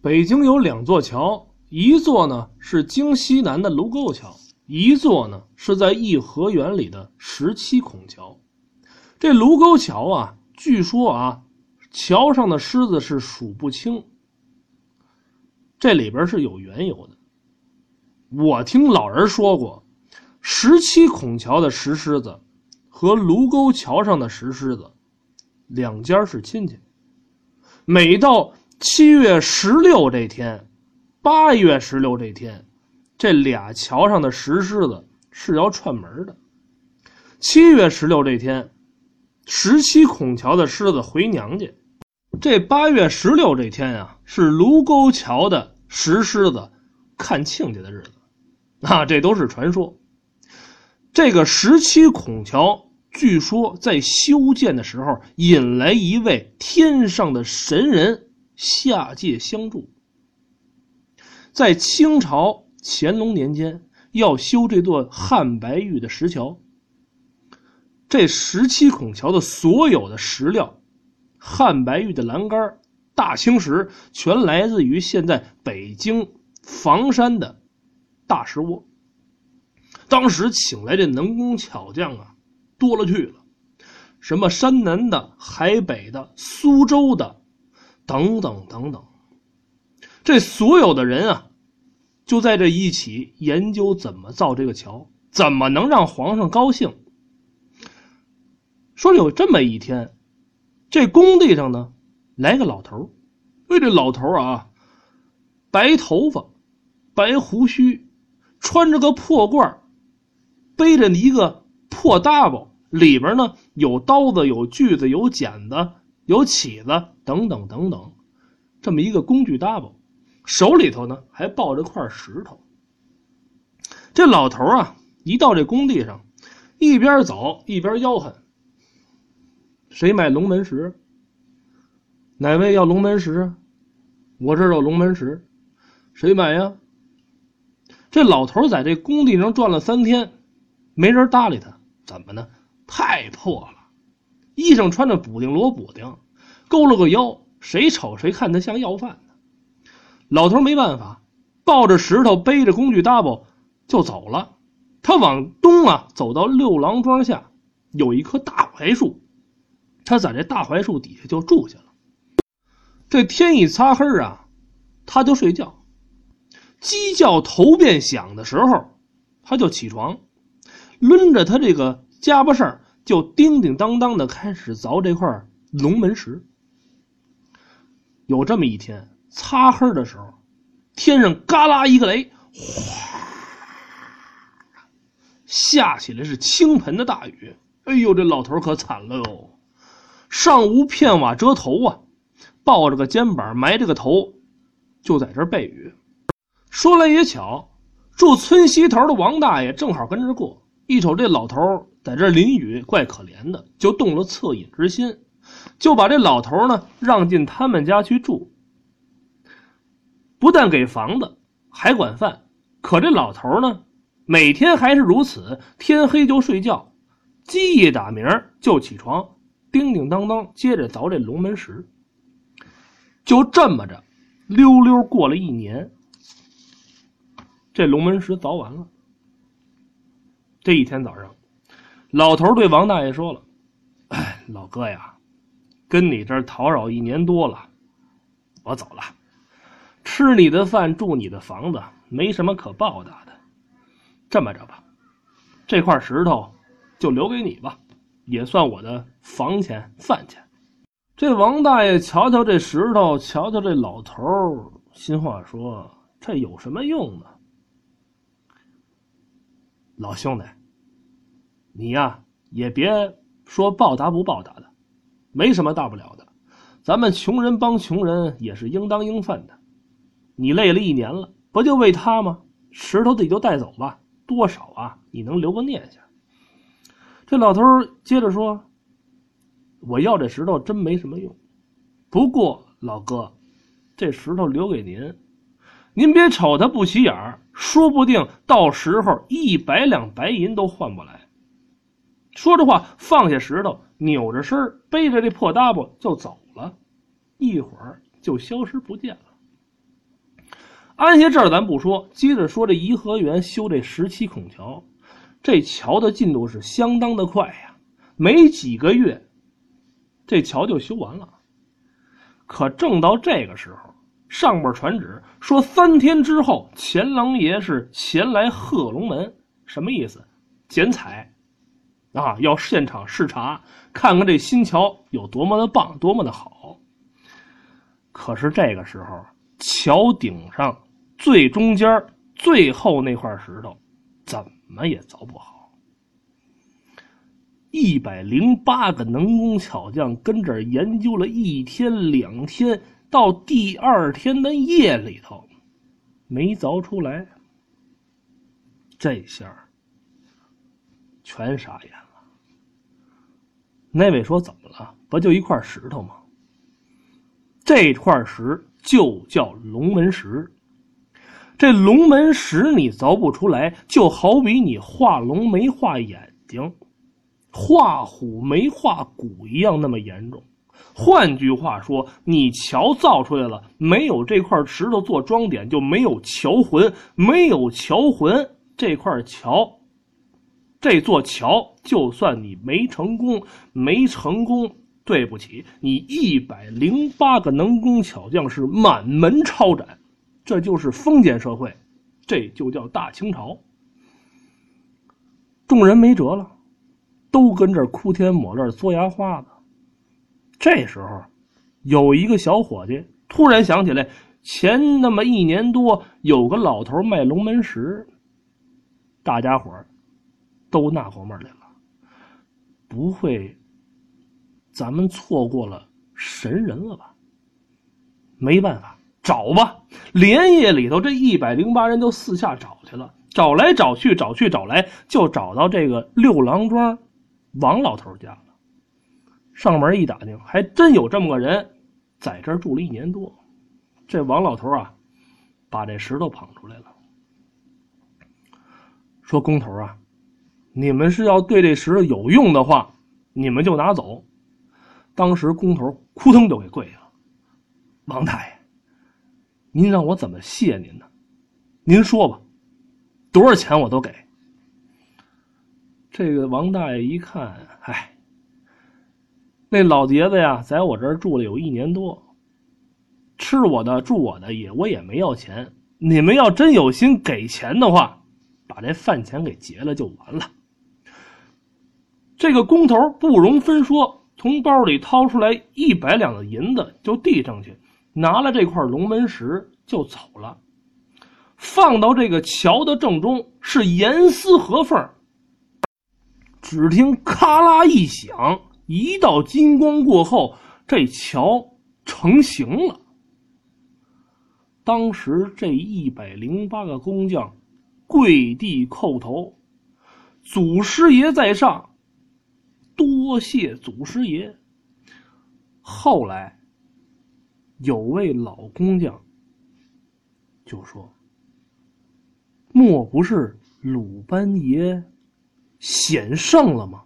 北京有两座桥，一座呢是京西南的卢沟桥，一座呢是在颐和园里的十七孔桥。这卢沟桥啊，据说啊，桥上的狮子是数不清。这里边是有缘由的。我听老人说过，十七孔桥的石狮子和卢沟桥上的石狮子，两家是亲戚。每到七月十六这天，八月十六这天，这俩桥上的石狮子是要串门的。七月十六这天，十七孔桥的狮子回娘家。这八月十六这天啊，是卢沟桥的石狮子看亲家的日子。啊，这都是传说。这个十七孔桥，据说在修建的时候引来一位天上的神人下界相助。在清朝乾隆年间，要修这座汉白玉的石桥。这十七孔桥的所有的石料，汉白玉的栏杆、大青石，全来自于现在北京房山的。大石窝，当时请来的能工巧匠啊，多了去了，什么山南的、海北的、苏州的，等等等等，这所有的人啊，就在这一起研究怎么造这个桥，怎么能让皇上高兴。说有这么一天，这工地上呢，来个老头为，这老头啊，白头发，白胡须。穿着个破褂背着一个破大包，里边呢有刀子、有锯子、有剪子、有起子等等等等，这么一个工具大包，手里头呢还抱着块石头。这老头啊，一到这工地上，一边走一边吆喝：“谁买龙门石？哪位要龙门石？我这有龙门石，谁买呀？”这老头在这工地上转了三天，没人搭理他。怎么呢？太破了，衣裳穿着补丁罗补丁，勾了个腰，谁瞅谁看他像要饭的。老头没办法，抱着石头，背着工具搭包就走了。他往东啊，走到六郎庄下，有一棵大槐树，他在这大槐树底下就住下了。这天一擦黑啊，他就睡觉。鸡叫头遍响的时候，他就起床，抡着他这个夹巴扇就叮叮当当的开始凿这块龙门石。有这么一天，擦黑的时候，天上嘎啦一个雷，哗，下起来是倾盆的大雨。哎呦，这老头可惨了哟，上无片瓦遮头啊，抱着个肩膀，埋着个头，就在这背雨。说来也巧，住村西头的王大爷正好跟这过，一瞅这老头在这淋雨，怪可怜的，就动了恻隐之心，就把这老头呢让进他们家去住。不但给房子，还管饭。可这老头呢，每天还是如此，天黑就睡觉，鸡一打鸣就起床，叮叮当当接着凿这龙门石。就这么着，溜溜过了一年。这龙门石凿完了。这一天早上，老头对王大爷说了：“哎，老哥呀，跟你这儿叨扰一年多了，我走了。吃你的饭，住你的房子，没什么可报答的。这么着吧，这块石头就留给你吧，也算我的房钱饭钱。”这王大爷瞧瞧这石头，瞧瞧这老头儿心话说：“这有什么用呢？”老兄弟，你呀也别说报答不报答的，没什么大不了的。咱们穷人帮穷人也是应当应分的。你累了一年了，不就为他吗？石头自己就带走吧，多少啊，你能留个念想。这老头接着说：“我要这石头真没什么用，不过老哥，这石头留给您。”您别瞅它不起眼儿，说不定到时候一百两白银都换不来。说着话，放下石头，扭着身背着这破搭包就走了，一会儿就消失不见了。安下这儿咱不说，接着说这颐和园修这十七孔桥，这桥的进度是相当的快呀，没几个月，这桥就修完了。可正到这个时候，上边传旨说三天之后，钱狼爷是前来贺龙门，什么意思？剪彩。啊，要现场视察，看看这新桥有多么的棒，多么的好。可是这个时候，桥顶上最中间最后那块石头，怎么也凿不好。一百零八个能工巧匠跟这儿研究了一天两天，到第二天的夜里头，没凿出来。这下。全傻眼了。那位说：“怎么了？不就一块石头吗？这块石就叫龙门石。这龙门石你凿不出来，就好比你画龙没画眼睛，画虎没画骨一样那么严重。换句话说，你桥造出来了，没有这块石头做装点，就没有桥魂，没有桥魂，这块桥。”这座桥，就算你没成功，没成功，对不起，你一百零八个能工巧匠是满门抄斩，这就是封建社会，这就叫大清朝。众人没辙了，都跟这哭天抹泪、嘬牙花子。这时候，有一个小伙计突然想起来，前那么一年多，有个老头卖龙门石，大家伙。都纳过闷来了，不会，咱们错过了神人了吧？没办法，找吧。连夜里头，这一百零八人就四下找去了，找来找去，找去找来，就找到这个六郎庄王老头家了。上门一打听，还真有这么个人，在这儿住了一年多。这王老头啊，把这石头捧出来了，说：“工头啊。”你们是要对这石头有用的话，你们就拿走。当时工头扑腾就给跪下了：“王大爷，您让我怎么谢您呢？您说吧，多少钱我都给。”这个王大爷一看，唉，那老爷子呀，在我这儿住了有一年多，吃我的住我的也我也没要钱。你们要真有心给钱的话，把这饭钱给结了就完了。这个工头不容分说，从包里掏出来一百两的银子，就递上去，拿了这块龙门石就走了。放到这个桥的正中，是严丝合缝。只听咔啦一响，一道金光过后，这桥成型了。当时这一百零八个工匠跪地叩头，祖师爷在上。多谢祖师爷。后来，有位老工匠就说：“莫不是鲁班爷显圣了吗？”